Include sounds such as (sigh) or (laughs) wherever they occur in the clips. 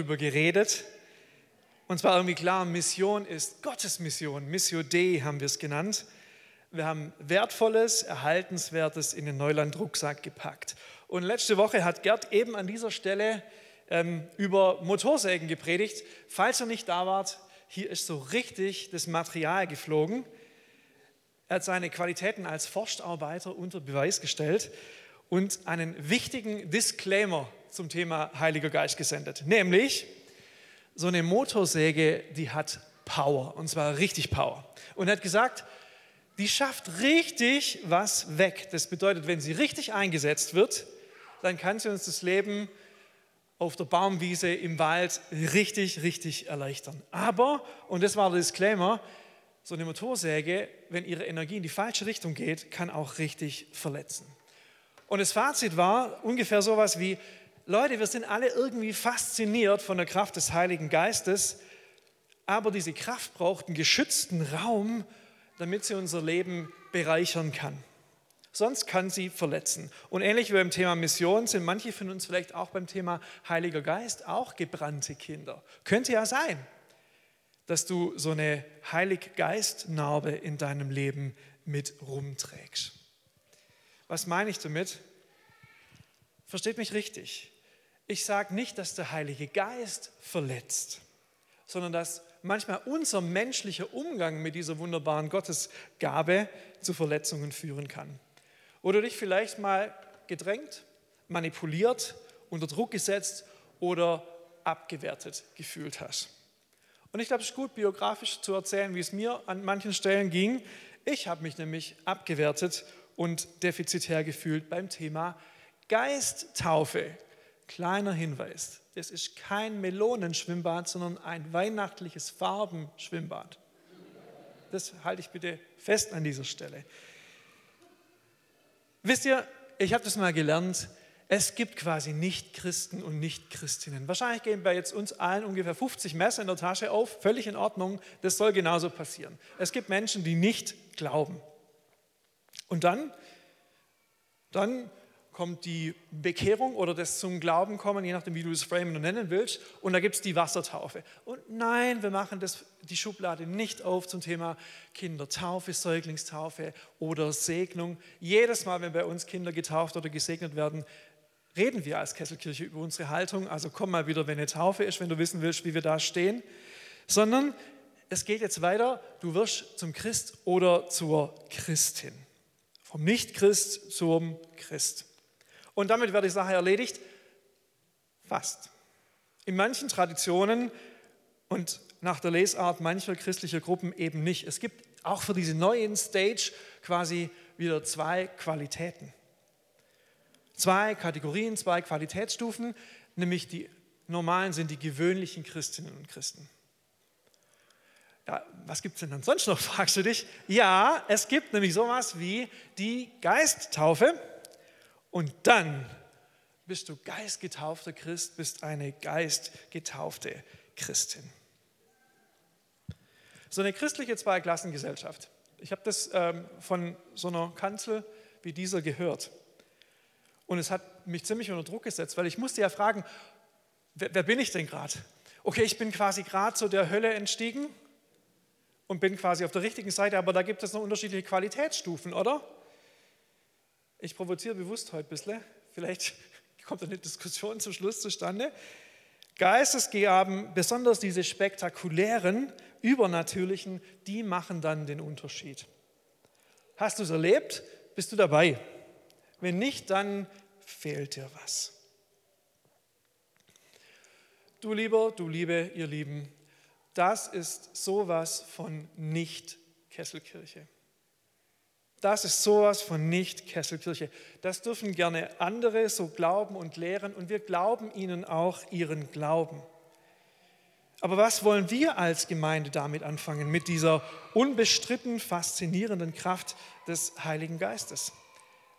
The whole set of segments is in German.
darüber geredet. Und zwar irgendwie klar, Mission ist Gottes Mission. Missio Dei haben wir es genannt. Wir haben Wertvolles, Erhaltenswertes in den Neuland-Rucksack gepackt. Und letzte Woche hat Gerd eben an dieser Stelle ähm, über Motorsägen gepredigt. Falls ihr nicht da wart, hier ist so richtig das Material geflogen. Er hat seine Qualitäten als Forstarbeiter unter Beweis gestellt und einen wichtigen Disclaimer zum Thema Heiliger Geist gesendet. Nämlich, so eine Motorsäge, die hat Power und zwar richtig Power. Und er hat gesagt, die schafft richtig was weg. Das bedeutet, wenn sie richtig eingesetzt wird, dann kann sie uns das Leben auf der Baumwiese im Wald richtig, richtig erleichtern. Aber, und das war der Disclaimer, so eine Motorsäge, wenn ihre Energie in die falsche Richtung geht, kann auch richtig verletzen. Und das Fazit war ungefähr sowas wie, Leute, wir sind alle irgendwie fasziniert von der Kraft des Heiligen Geistes, aber diese Kraft braucht einen geschützten Raum, damit sie unser Leben bereichern kann. Sonst kann sie verletzen. Und ähnlich wie beim Thema Mission sind manche von uns vielleicht auch beim Thema Heiliger Geist auch gebrannte Kinder. Könnte ja sein, dass du so eine Heiliggeist-Narbe in deinem Leben mit rumträgst. Was meine ich damit? Versteht mich richtig. Ich sage nicht, dass der Heilige Geist verletzt, sondern dass manchmal unser menschlicher Umgang mit dieser wunderbaren Gottesgabe zu Verletzungen führen kann. Oder dich vielleicht mal gedrängt, manipuliert, unter Druck gesetzt oder abgewertet gefühlt hast. Und ich glaube, es ist gut, biografisch zu erzählen, wie es mir an manchen Stellen ging. Ich habe mich nämlich abgewertet und defizitär gefühlt beim Thema Geisttaufe. Kleiner Hinweis, es ist kein Melonenschwimmbad, sondern ein weihnachtliches Farbenschwimmbad. Das halte ich bitte fest an dieser Stelle. Wisst ihr, ich habe das mal gelernt, es gibt quasi Nicht-Christen und Nicht-Christinnen. Wahrscheinlich gehen bei jetzt uns allen ungefähr 50 Messer in der Tasche auf, völlig in Ordnung, das soll genauso passieren. Es gibt Menschen, die nicht glauben. Und dann, dann kommt die Bekehrung oder das zum Glauben kommen, je nachdem, wie du es framen und nennen willst. Und da gibt es die Wassertaufe. Und nein, wir machen das, die Schublade nicht auf zum Thema Kindertaufe, Säuglingstaufe oder Segnung. Jedes Mal, wenn bei uns Kinder getauft oder gesegnet werden, reden wir als Kesselkirche über unsere Haltung. Also komm mal wieder, wenn eine Taufe ist, wenn du wissen willst, wie wir da stehen. Sondern es geht jetzt weiter, du wirst zum Christ oder zur Christin. Vom Nicht-Christ zum Christ. Und damit wäre die Sache erledigt? Fast. In manchen Traditionen und nach der Lesart mancher christlicher Gruppen eben nicht. Es gibt auch für diese neuen Stage quasi wieder zwei Qualitäten. Zwei Kategorien, zwei Qualitätsstufen, nämlich die normalen sind die gewöhnlichen Christinnen und Christen. Ja, was gibt es denn dann sonst noch, (laughs) fragst du dich? Ja, es gibt nämlich sowas wie die Geisttaufe und dann bist du geistgetaufter Christ, bist eine geistgetaufte Christin. So eine christliche Zweiklassengesellschaft. Ich habe das ähm, von so einer Kanzel wie dieser gehört. Und es hat mich ziemlich unter Druck gesetzt, weil ich musste ja fragen, wer, wer bin ich denn gerade? Okay, ich bin quasi gerade so der Hölle entstiegen und bin quasi auf der richtigen Seite, aber da gibt es noch unterschiedliche Qualitätsstufen, oder? Ich provoziere bewusst heute ein bisschen. Vielleicht (laughs) kommt eine Diskussion zum Schluss zustande. Geistesgaben, besonders diese spektakulären, übernatürlichen, die machen dann den Unterschied. Hast du es erlebt? Bist du dabei? Wenn nicht, dann fehlt dir was. Du lieber, du liebe, ihr Lieben, das ist sowas von nicht Kesselkirche. Das ist sowas von nicht Kesselkirche. Das dürfen gerne andere so glauben und lehren und wir glauben ihnen auch ihren Glauben. Aber was wollen wir als Gemeinde damit anfangen, mit dieser unbestritten faszinierenden Kraft des Heiligen Geistes?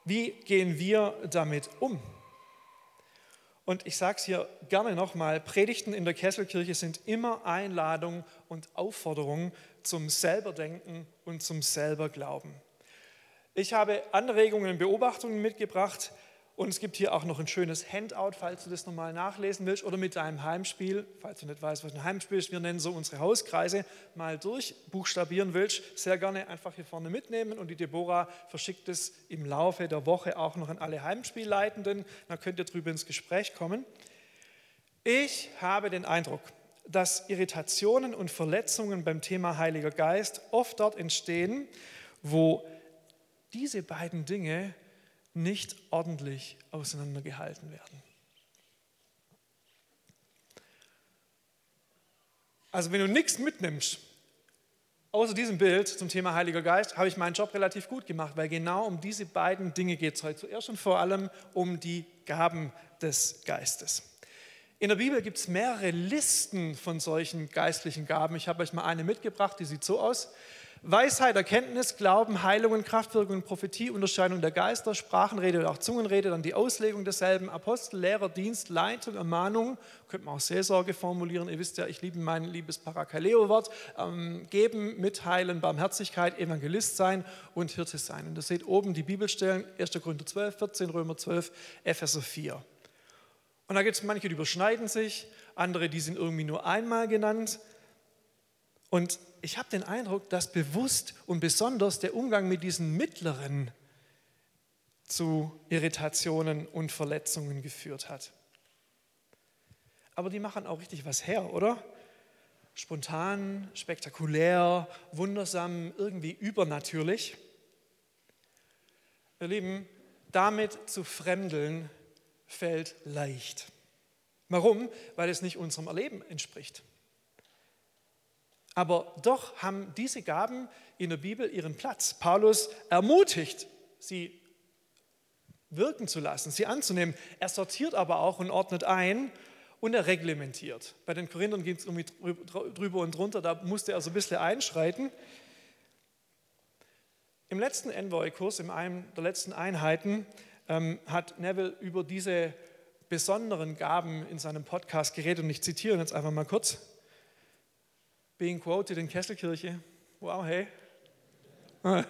Wie gehen wir damit um? Und ich sage es hier gerne nochmal, Predigten in der Kesselkirche sind immer Einladung und Aufforderung zum Selberdenken und zum Selberglauben. Ich habe Anregungen und Beobachtungen mitgebracht Und es gibt hier auch noch ein schönes Handout, falls du das nochmal nachlesen willst oder mit deinem Heimspiel, falls du nicht weißt, was ein Heimspiel ist. Wir nennen so unsere Hauskreise, mal durchbuchstabieren willst, sehr gerne einfach hier vorne mitnehmen. Und die Deborah verschickt es im Laufe der Woche auch noch an alle Heimspielleitenden. Dann könnt ihr drüber ins Gespräch kommen. Ich habe den Eindruck, dass Irritationen und Verletzungen beim Thema Heiliger Geist oft dort entstehen, wo diese beiden Dinge nicht ordentlich auseinandergehalten werden. Also wenn du nichts mitnimmst, außer diesem Bild zum Thema Heiliger Geist, habe ich meinen Job relativ gut gemacht, weil genau um diese beiden Dinge geht es heute. Zuerst und vor allem um die Gaben des Geistes. In der Bibel gibt es mehrere Listen von solchen geistlichen Gaben. Ich habe euch mal eine mitgebracht, die sieht so aus. Weisheit, Erkenntnis, Glauben, Heilungen, Kraftwirkung, Prophetie, Unterscheidung der Geister, Sprachenrede oder auch Zungenrede, dann die Auslegung desselben, Apostel, Lehrer, Dienst, Leitung, Ermahnung, könnte man auch Seelsorge formulieren. Ihr wisst ja, ich liebe mein liebes Parakaleo-Wort, ähm, geben, mitteilen, Barmherzigkeit, Evangelist sein und Hirte sein. Und ihr seht oben die Bibelstellen, 1. Korinther 12, 14, Römer 12, Epheser 4. Und da gibt es manche, die überschneiden sich, andere, die sind irgendwie nur einmal genannt. Und ich habe den Eindruck, dass bewusst und besonders der Umgang mit diesen mittleren zu Irritationen und Verletzungen geführt hat. Aber die machen auch richtig was her, oder? Spontan, spektakulär, wundersam, irgendwie übernatürlich. Ihr Lieben, damit zu fremdeln fällt leicht. Warum? Weil es nicht unserem Erleben entspricht. Aber doch haben diese Gaben in der Bibel ihren Platz. Paulus ermutigt, sie wirken zu lassen, sie anzunehmen. Er sortiert aber auch und ordnet ein und er reglementiert. Bei den Korinthern ging es irgendwie drüber und drunter, da musste er so ein bisschen einschreiten. Im letzten Envoy-Kurs, in einem der letzten Einheiten, ähm, hat Neville über diese besonderen Gaben in seinem Podcast geredet und ich zitiere jetzt einfach mal kurz being quoted in Kesselkirche. Wow, hey. (laughs)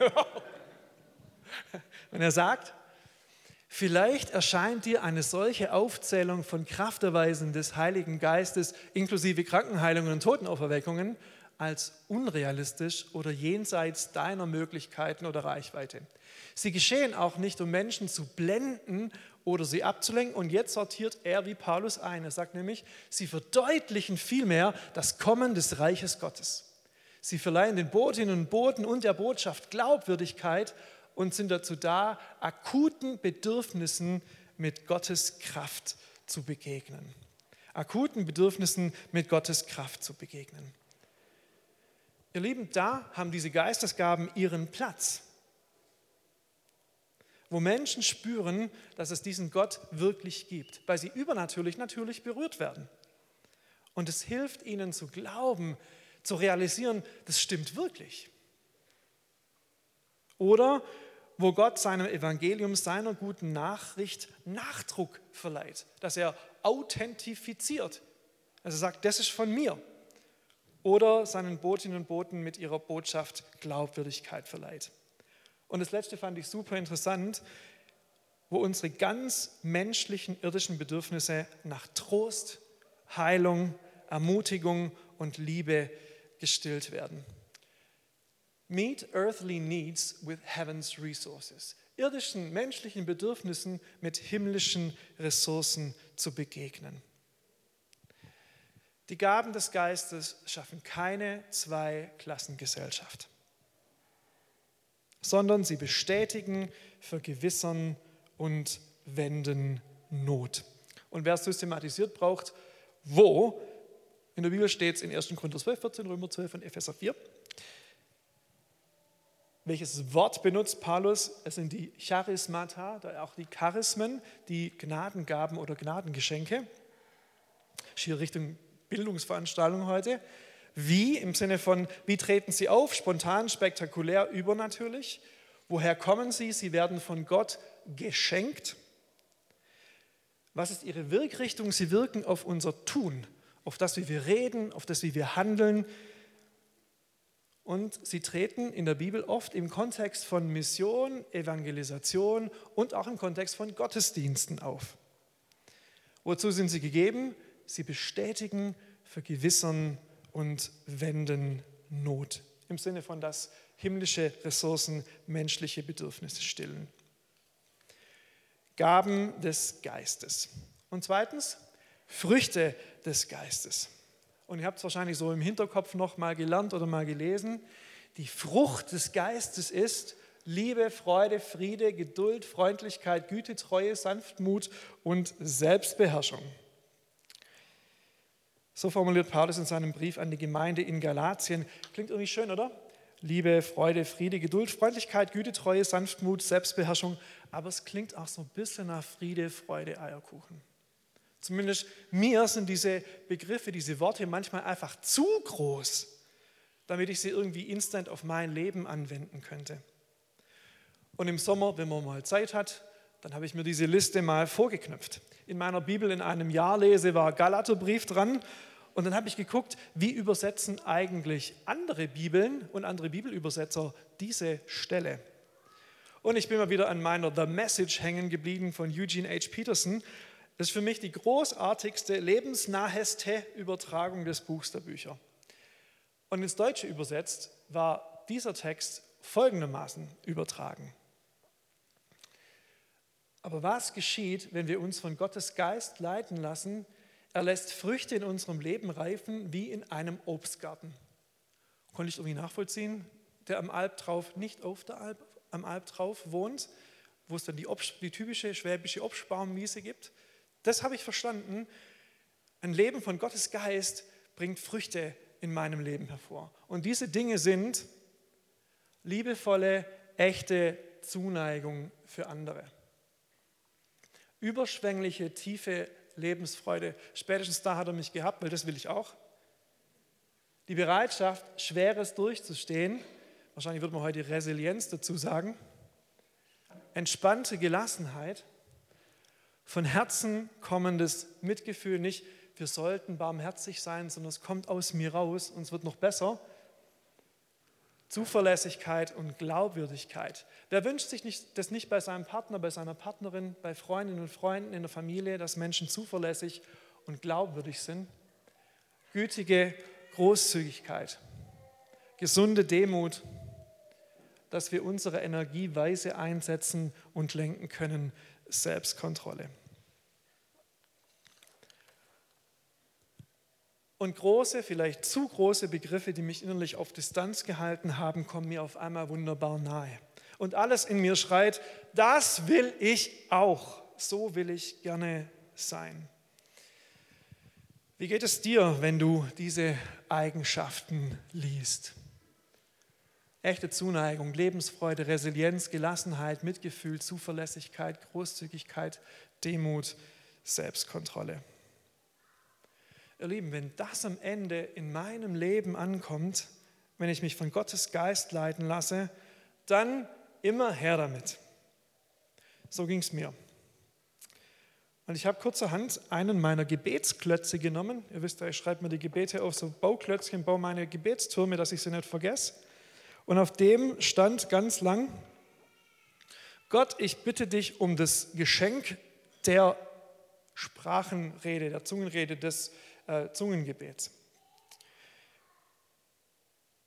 Wenn er sagt, vielleicht erscheint dir eine solche Aufzählung von Krafterweisen des Heiligen Geistes inklusive Krankenheilungen und Totenauferweckungen als unrealistisch oder jenseits deiner Möglichkeiten oder Reichweite. Sie geschehen auch nicht, um Menschen zu blenden oder sie abzulenken. Und jetzt sortiert er wie Paulus ein. Er sagt nämlich, sie verdeutlichen vielmehr das Kommen des Reiches Gottes. Sie verleihen den Botinnen und Boten und der Botschaft Glaubwürdigkeit und sind dazu da, akuten Bedürfnissen mit Gottes Kraft zu begegnen. Akuten Bedürfnissen mit Gottes Kraft zu begegnen. Ihr Lieben, da haben diese Geistesgaben ihren Platz wo Menschen spüren, dass es diesen Gott wirklich gibt, weil sie übernatürlich natürlich berührt werden. Und es hilft ihnen zu glauben, zu realisieren, das stimmt wirklich. Oder wo Gott seinem Evangelium, seiner guten Nachricht Nachdruck verleiht, dass er authentifiziert. Also sagt, das ist von mir. Oder seinen Botinnen und Boten mit ihrer Botschaft Glaubwürdigkeit verleiht. Und das letzte fand ich super interessant, wo unsere ganz menschlichen irdischen Bedürfnisse nach Trost, Heilung, Ermutigung und Liebe gestillt werden. Meet earthly needs with heaven's resources. Irdischen menschlichen Bedürfnissen mit himmlischen Ressourcen zu begegnen. Die Gaben des Geistes schaffen keine Zweiklassengesellschaft sondern sie bestätigen, vergewissern und wenden Not. Und wer es systematisiert braucht, wo? In der Bibel steht es in 1. Korinther 12, 14, Römer 12 und Epheser 4. Welches Wort benutzt Paulus? Es sind die Charismata, auch die Charismen, die Gnadengaben oder Gnadengeschenke. Hier Richtung Bildungsveranstaltung heute. Wie im Sinne von, wie treten sie auf? Spontan, spektakulär, übernatürlich. Woher kommen sie? Sie werden von Gott geschenkt. Was ist ihre Wirkrichtung? Sie wirken auf unser Tun, auf das, wie wir reden, auf das, wie wir handeln. und sie treten in der Bibel oft im Kontext von Mission, Evangelisation und auch im Kontext von Gottesdiensten auf. Wozu sind sie gegeben? Sie bestätigen, vergewissern und wenden Not. Im Sinne von, dass himmlische Ressourcen menschliche Bedürfnisse stillen. Gaben des Geistes. Und zweitens, Früchte des Geistes. Und ihr habt es wahrscheinlich so im Hinterkopf noch mal gelernt oder mal gelesen. Die Frucht des Geistes ist Liebe, Freude, Friede, Geduld, Freundlichkeit, Güte, Treue, Sanftmut und Selbstbeherrschung. So formuliert Paulus in seinem Brief an die Gemeinde in Galatien. Klingt irgendwie schön, oder? Liebe, Freude, Friede, Geduld, Freundlichkeit, Güte, Treue, Sanftmut, Selbstbeherrschung. Aber es klingt auch so ein bisschen nach Friede, Freude, Eierkuchen. Zumindest mir sind diese Begriffe, diese Worte manchmal einfach zu groß, damit ich sie irgendwie instant auf mein Leben anwenden könnte. Und im Sommer, wenn man mal Zeit hat, dann habe ich mir diese Liste mal vorgeknüpft. In meiner Bibel in einem Jahr lese war Galaterbrief dran und dann habe ich geguckt, wie übersetzen eigentlich andere Bibeln und andere Bibelübersetzer diese Stelle. Und ich bin mal wieder an meiner The Message hängen geblieben von Eugene H. Peterson. Das ist für mich die großartigste, lebensnaheste Übertragung des Buchs der Bücher. Und ins Deutsche übersetzt war dieser Text folgendermaßen übertragen. Aber was geschieht, wenn wir uns von Gottes Geist leiten lassen, er lässt Früchte in unserem Leben reifen wie in einem Obstgarten. Konnte ich irgendwie nachvollziehen? Der am Alp drauf, nicht auf der Alp, am Alp drauf wohnt, wo es dann die, Obst, die typische schwäbische Obstbaumwiese gibt. Das habe ich verstanden. Ein Leben von Gottes Geist bringt Früchte in meinem Leben hervor. Und diese Dinge sind liebevolle, echte Zuneigung für andere. Überschwängliche, tiefe Lebensfreude. Spätestens da hat er mich gehabt, weil das will ich auch. Die Bereitschaft, Schweres durchzustehen. Wahrscheinlich würde man heute Resilienz dazu sagen. Entspannte Gelassenheit. Von Herzen kommendes Mitgefühl. Nicht, wir sollten barmherzig sein, sondern es kommt aus mir raus und es wird noch besser. Zuverlässigkeit und Glaubwürdigkeit. Wer wünscht sich nicht, das nicht bei seinem Partner, bei seiner Partnerin, bei Freundinnen und Freunden in der Familie, dass Menschen zuverlässig und glaubwürdig sind? Gütige Großzügigkeit, gesunde Demut, dass wir unsere Energie weise einsetzen und lenken können, Selbstkontrolle. Und große, vielleicht zu große Begriffe, die mich innerlich auf Distanz gehalten haben, kommen mir auf einmal wunderbar nahe. Und alles in mir schreit, das will ich auch. So will ich gerne sein. Wie geht es dir, wenn du diese Eigenschaften liest? Echte Zuneigung, Lebensfreude, Resilienz, Gelassenheit, Mitgefühl, Zuverlässigkeit, Großzügigkeit, Demut, Selbstkontrolle. Ihr Lieben, wenn das am Ende in meinem Leben ankommt, wenn ich mich von Gottes Geist leiten lasse, dann immer her damit. So ging es mir. Und ich habe kurzerhand einen meiner Gebetsklötze genommen. Ihr wisst ja, ich schreibe mir die Gebete auf so Bauklötzchen, baue meine Gebetstürme, dass ich sie nicht vergesse. Und auf dem stand ganz lang, Gott, ich bitte dich um das Geschenk der Sprachenrede, der Zungenrede, des äh, Zungengebets.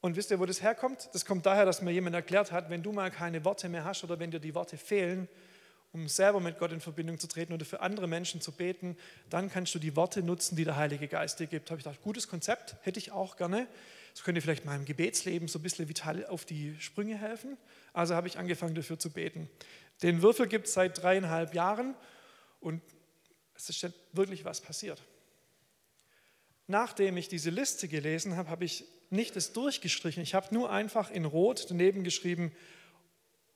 Und wisst ihr, wo das herkommt? Das kommt daher, dass mir jemand erklärt hat, wenn du mal keine Worte mehr hast oder wenn dir die Worte fehlen, um selber mit Gott in Verbindung zu treten oder für andere Menschen zu beten, dann kannst du die Worte nutzen, die der Heilige Geist dir gibt. Habe ich gedacht, gutes Konzept, hätte ich auch gerne. Das könnte vielleicht meinem Gebetsleben so ein bisschen vital auf die Sprünge helfen. Also habe ich angefangen dafür zu beten. Den Würfel gibt es seit dreieinhalb Jahren und es ist wirklich was passiert. Nachdem ich diese Liste gelesen habe, habe ich nicht es durchgestrichen. Ich habe nur einfach in Rot daneben geschrieben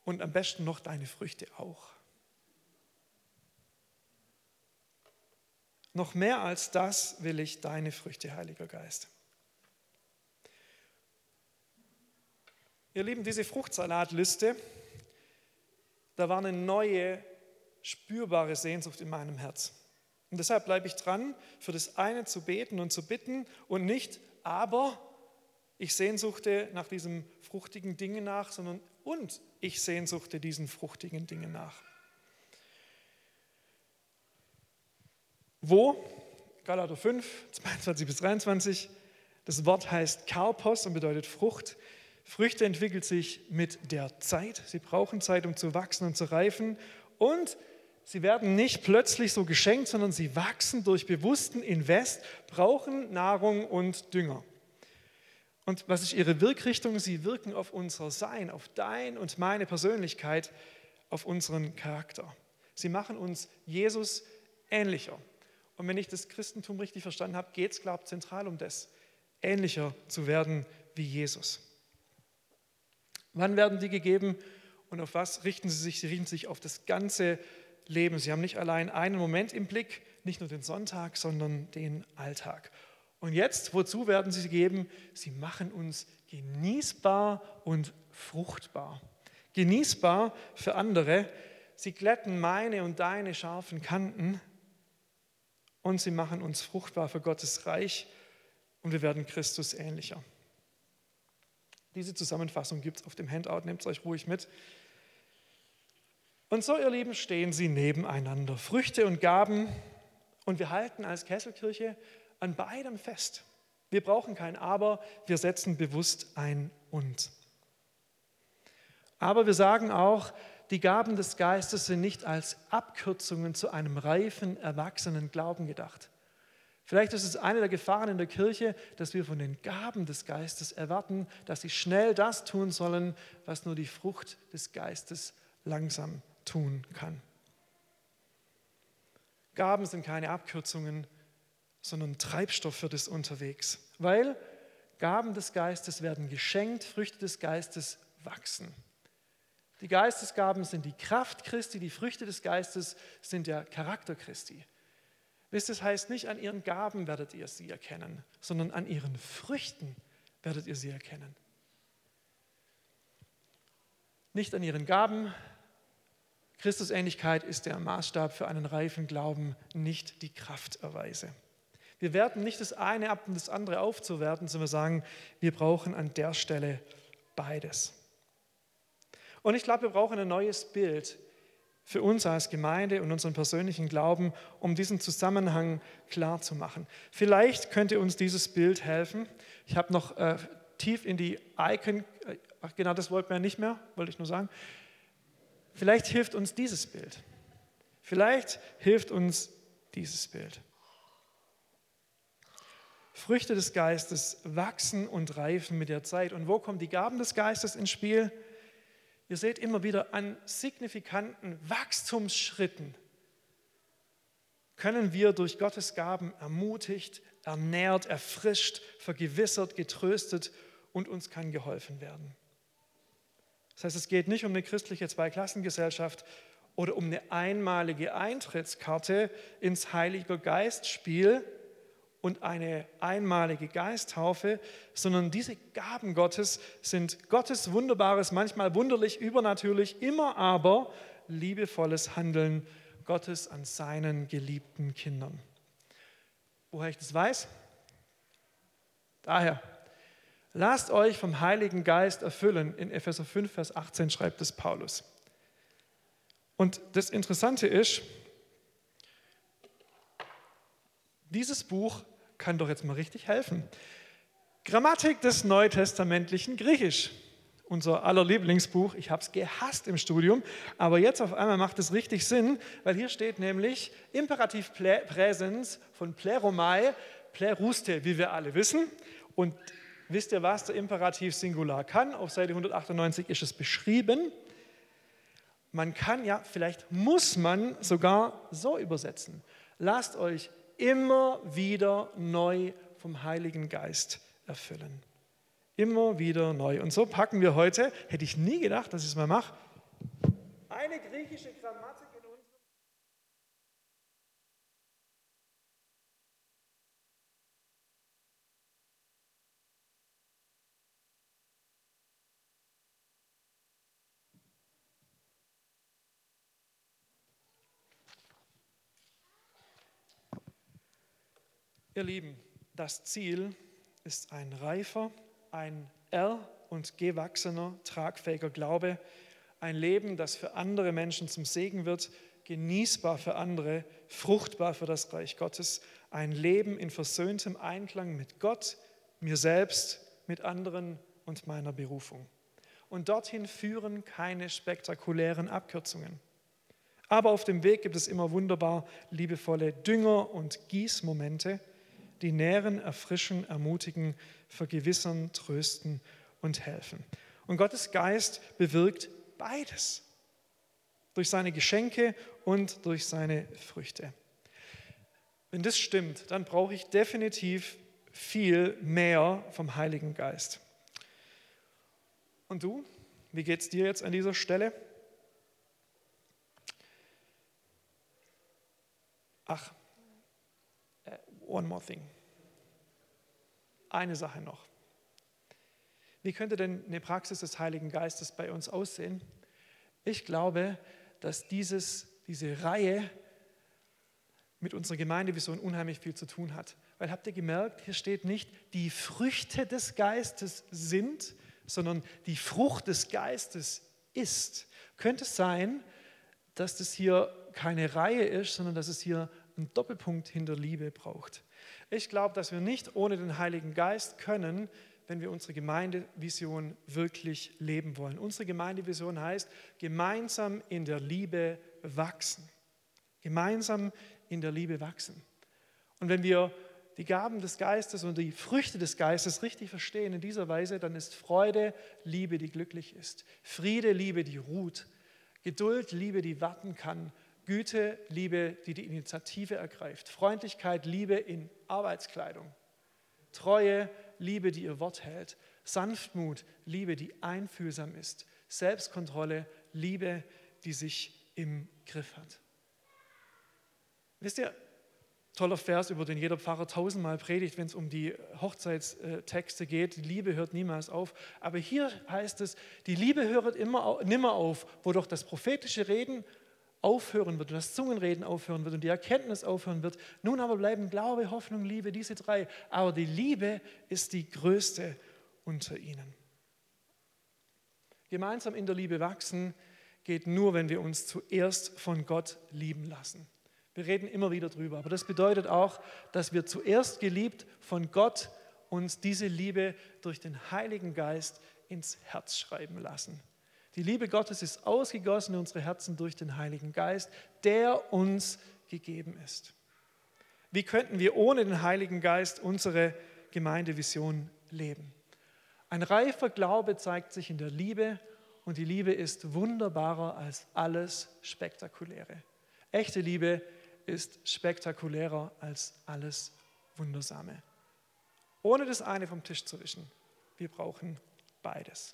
und am besten noch deine Früchte auch. Noch mehr als das will ich deine Früchte, Heiliger Geist. Ihr Lieben, diese Fruchtsalatliste, da war eine neue, spürbare Sehnsucht in meinem Herz. Und deshalb bleibe ich dran, für das eine zu beten und zu bitten und nicht, aber ich sehnsuchte nach diesem fruchtigen Dingen nach, sondern und ich sehnsuchte diesen fruchtigen Dingen nach. Wo? Galater 5, 22 bis 23. Das Wort heißt Karpos und bedeutet Frucht. Früchte entwickeln sich mit der Zeit. Sie brauchen Zeit, um zu wachsen und zu reifen. Und sie werden nicht plötzlich so geschenkt, sondern sie wachsen durch bewussten Invest, brauchen Nahrung und Dünger. Und was ist ihre Wirkrichtung? Sie wirken auf unser Sein, auf dein und meine Persönlichkeit, auf unseren Charakter. Sie machen uns Jesus ähnlicher. Und wenn ich das Christentum richtig verstanden habe, geht es, glaube ich, zentral um das, ähnlicher zu werden wie Jesus. Wann werden die gegeben und auf was richten sie sich? Sie richten sich auf das ganze Leben. Sie haben nicht allein einen Moment im Blick, nicht nur den Sonntag, sondern den Alltag. Und jetzt, wozu werden sie geben? Sie machen uns genießbar und fruchtbar. Genießbar für andere. Sie glätten meine und deine scharfen Kanten und sie machen uns fruchtbar für Gottes Reich und wir werden Christus ähnlicher. Diese Zusammenfassung gibt es auf dem Handout, nehmt es euch ruhig mit. Und so, ihr Lieben, stehen sie nebeneinander. Früchte und Gaben. Und wir halten als Kesselkirche an beidem fest. Wir brauchen kein Aber, wir setzen bewusst ein Und. Aber wir sagen auch, die Gaben des Geistes sind nicht als Abkürzungen zu einem reifen, erwachsenen Glauben gedacht. Vielleicht ist es eine der Gefahren in der Kirche, dass wir von den Gaben des Geistes erwarten, dass sie schnell das tun sollen, was nur die Frucht des Geistes langsam tun kann. Gaben sind keine Abkürzungen, sondern Treibstoff für das unterwegs. Weil Gaben des Geistes werden geschenkt, Früchte des Geistes wachsen. Die Geistesgaben sind die Kraft Christi, die Früchte des Geistes sind der Charakter Christi. Wisst, das heißt nicht, an ihren Gaben werdet ihr sie erkennen, sondern an ihren Früchten werdet ihr sie erkennen. Nicht an ihren Gaben. Christusähnlichkeit ist der Maßstab für einen reifen Glauben, nicht die Krafterweise. Wir werten nicht das eine ab, um das andere aufzuwerten, sondern wir sagen, wir brauchen an der Stelle beides. Und ich glaube, wir brauchen ein neues Bild für uns als Gemeinde und unseren persönlichen Glauben, um diesen Zusammenhang klar zu machen. Vielleicht könnte uns dieses Bild helfen. Ich habe noch äh, tief in die Icon, äh, genau, das wollten wir nicht mehr, wollte ich nur sagen. Vielleicht hilft uns dieses Bild. Vielleicht hilft uns dieses Bild. Früchte des Geistes wachsen und reifen mit der Zeit. Und wo kommen die Gaben des Geistes ins Spiel? Ihr seht immer wieder an signifikanten Wachstumsschritten können wir durch Gottes Gaben ermutigt, ernährt, erfrischt, vergewissert, getröstet und uns kann geholfen werden. Das heißt, es geht nicht um eine christliche Zweiklassengesellschaft oder um eine einmalige Eintrittskarte ins Heiliger Geistspiel, und eine einmalige Geisttaufe, sondern diese Gaben Gottes sind Gottes wunderbares, manchmal wunderlich, übernatürlich, immer aber liebevolles Handeln Gottes an seinen geliebten Kindern. Woher ich das weiß? Daher, lasst euch vom Heiligen Geist erfüllen. In Epheser 5, Vers 18 schreibt es Paulus. Und das Interessante ist, dieses Buch kann doch jetzt mal richtig helfen. Grammatik des neutestamentlichen Griechisch. Unser aller Lieblingsbuch. Ich habe es gehasst im Studium, aber jetzt auf einmal macht es richtig Sinn, weil hier steht nämlich Imperativ Präsens von Pleromai, Pleruste, wie wir alle wissen. Und wisst ihr, was der Imperativ Singular kann? Auf Seite 198 ist es beschrieben. Man kann, ja, vielleicht muss man sogar so übersetzen. Lasst euch immer wieder neu vom Heiligen Geist erfüllen. Immer wieder neu. Und so packen wir heute, hätte ich nie gedacht, dass ich es mal mache, eine griechische Grammatik Ihr Lieben, das Ziel ist ein reifer, ein er- und gewachsener, tragfähiger Glaube, ein Leben, das für andere Menschen zum Segen wird, genießbar für andere, fruchtbar für das Reich Gottes, ein Leben in versöhntem Einklang mit Gott, mir selbst, mit anderen und meiner Berufung. Und dorthin führen keine spektakulären Abkürzungen. Aber auf dem Weg gibt es immer wunderbar liebevolle Dünger- und Gießmomente, die nähren, erfrischen, ermutigen, vergewissern, trösten und helfen. Und Gottes Geist bewirkt beides. Durch seine Geschenke und durch seine Früchte. Wenn das stimmt, dann brauche ich definitiv viel mehr vom Heiligen Geist. Und du, wie geht es dir jetzt an dieser Stelle? Ach, one more thing. Eine Sache noch. Wie könnte denn eine Praxis des Heiligen Geistes bei uns aussehen? Ich glaube, dass dieses, diese Reihe mit unserer Gemeindevision unheimlich viel zu tun hat. Weil habt ihr gemerkt, hier steht nicht, die Früchte des Geistes sind, sondern die Frucht des Geistes ist. Könnte es sein, dass das hier keine Reihe ist, sondern dass es hier einen Doppelpunkt hinter Liebe braucht. Ich glaube, dass wir nicht ohne den Heiligen Geist können, wenn wir unsere Gemeindevision wirklich leben wollen. Unsere Gemeindevision heißt, gemeinsam in der Liebe wachsen. Gemeinsam in der Liebe wachsen. Und wenn wir die Gaben des Geistes und die Früchte des Geistes richtig verstehen in dieser Weise, dann ist Freude Liebe, die glücklich ist. Friede, Liebe, die ruht. Geduld, Liebe, die warten kann. Güte, Liebe, die die Initiative ergreift. Freundlichkeit, Liebe in Arbeitskleidung. Treue, Liebe, die ihr Wort hält. Sanftmut, Liebe, die einfühlsam ist. Selbstkontrolle, Liebe, die sich im Griff hat. Wisst ihr, toller Vers, über den jeder Pfarrer tausendmal predigt, wenn es um die Hochzeitstexte geht. Die Liebe hört niemals auf. Aber hier heißt es, die Liebe hört immer nimmer auf, wo doch das prophetische Reden aufhören wird und das Zungenreden aufhören wird und die Erkenntnis aufhören wird. Nun aber bleiben Glaube, Hoffnung, Liebe, diese drei. Aber die Liebe ist die größte unter ihnen. Gemeinsam in der Liebe wachsen geht nur, wenn wir uns zuerst von Gott lieben lassen. Wir reden immer wieder drüber, aber das bedeutet auch, dass wir zuerst geliebt von Gott uns diese Liebe durch den Heiligen Geist ins Herz schreiben lassen. Die Liebe Gottes ist ausgegossen in unsere Herzen durch den Heiligen Geist, der uns gegeben ist. Wie könnten wir ohne den Heiligen Geist unsere Gemeindevision leben? Ein reifer Glaube zeigt sich in der Liebe und die Liebe ist wunderbarer als alles Spektakuläre. Echte Liebe ist spektakulärer als alles Wundersame. Ohne das eine vom Tisch zu wischen. Wir brauchen beides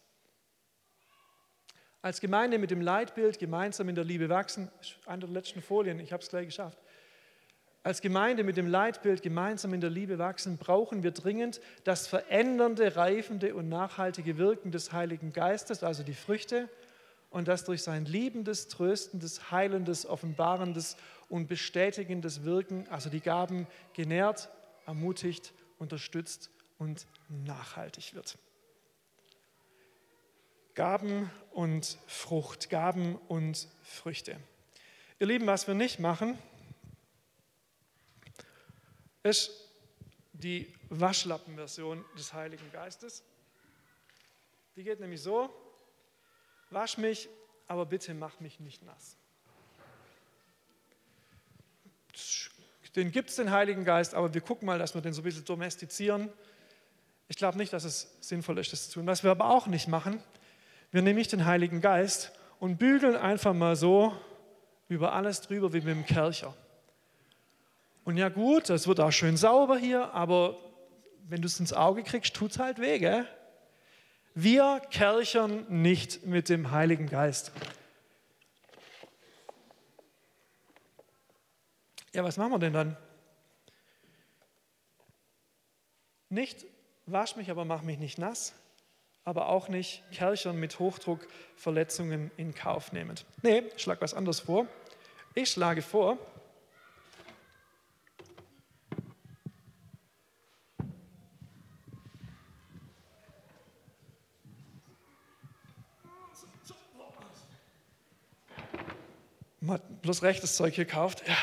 als Gemeinde mit dem Leitbild gemeinsam in der Liebe wachsen, eine der letzten Folien, ich habe es gleich geschafft. Als Gemeinde mit dem Leitbild gemeinsam in der Liebe wachsen, brauchen wir dringend das verändernde, reifende und nachhaltige Wirken des Heiligen Geistes, also die Früchte, und das durch sein liebendes, tröstendes, heilendes, offenbarendes und bestätigendes Wirken, also die Gaben, genährt, ermutigt, unterstützt und nachhaltig wird. Gaben und Frucht, Gaben und Früchte. Ihr Lieben, was wir nicht machen, ist die Waschlappenversion des Heiligen Geistes. Die geht nämlich so, wasch mich, aber bitte mach mich nicht nass. Den gibt es, den Heiligen Geist, aber wir gucken mal, dass wir den so ein bisschen domestizieren. Ich glaube nicht, dass es sinnvoll ist, das zu tun. Was wir aber auch nicht machen, wir nehmen nicht den Heiligen Geist und bügeln einfach mal so über alles drüber wie mit dem Kercher. Und ja gut, das wird auch schön sauber hier, aber wenn du es ins Auge kriegst, tut es halt weh, gell? Wir kerchern nicht mit dem Heiligen Geist. Ja, was machen wir denn dann? Nicht, wasch mich, aber mach mich nicht nass aber auch nicht Kerchern mit Hochdruck Verletzungen in Kauf nehmend. Nee, ich schlage was anderes vor. Ich schlage vor, man hat bloß rechtes Zeug gekauft. Ja,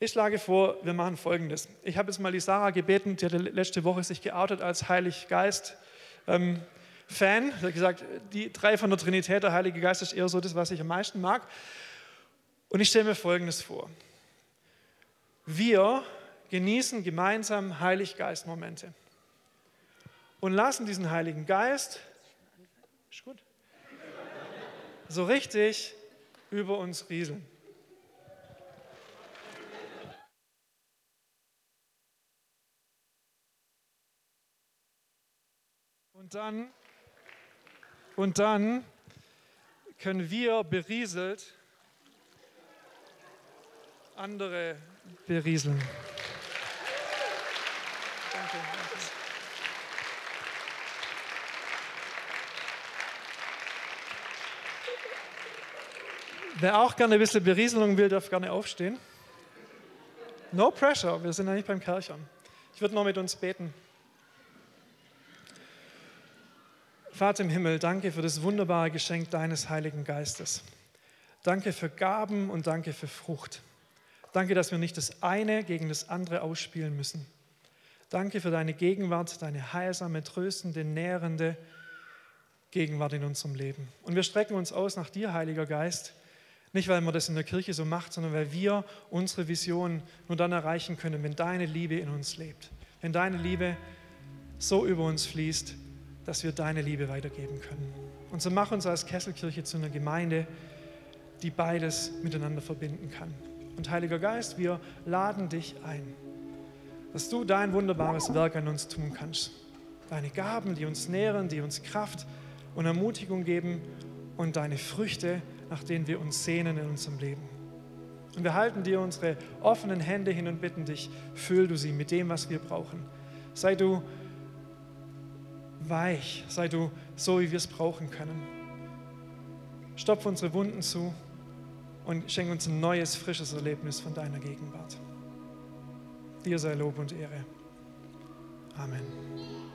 ich schlage vor, wir machen folgendes. Ich habe jetzt mal die Sarah gebeten, die hat letzte Woche sich geoutet als Heiliggeist. Ähm. Sie hat gesagt, die drei von der Trinität, der Heilige Geist ist eher so das, was ich am meisten mag. Und ich stelle mir Folgendes vor. Wir genießen gemeinsam Heiliggeist-Momente und lassen diesen Heiligen Geist so richtig über uns rieseln. Und dann, und dann können wir berieselt andere berieseln. Danke. Wer auch gerne ein bisschen Berieselung will, darf gerne aufstehen. No pressure, wir sind ja nicht beim Kerchern. Ich würde noch mit uns beten. Vater im Himmel, danke für das wunderbare Geschenk deines Heiligen Geistes. Danke für Gaben und danke für Frucht. Danke, dass wir nicht das eine gegen das andere ausspielen müssen. Danke für deine Gegenwart, deine heilsame, tröstende, nährende Gegenwart in unserem Leben. Und wir strecken uns aus nach dir, Heiliger Geist, nicht weil man das in der Kirche so macht, sondern weil wir unsere Vision nur dann erreichen können, wenn deine Liebe in uns lebt. Wenn deine Liebe so über uns fließt, dass wir deine Liebe weitergeben können. Und so mach uns als Kesselkirche zu einer Gemeinde, die beides miteinander verbinden kann. Und Heiliger Geist, wir laden dich ein, dass du dein wunderbares Werk an uns tun kannst. Deine Gaben, die uns nähren, die uns Kraft und Ermutigung geben und deine Früchte, nach denen wir uns sehnen in unserem Leben. Und wir halten dir unsere offenen Hände hin und bitten dich, füll du sie mit dem, was wir brauchen. Sei du weich, sei du so, wie wir es brauchen können. Stopf unsere Wunden zu und schenk uns ein neues, frisches Erlebnis von deiner Gegenwart. Dir sei Lob und Ehre. Amen.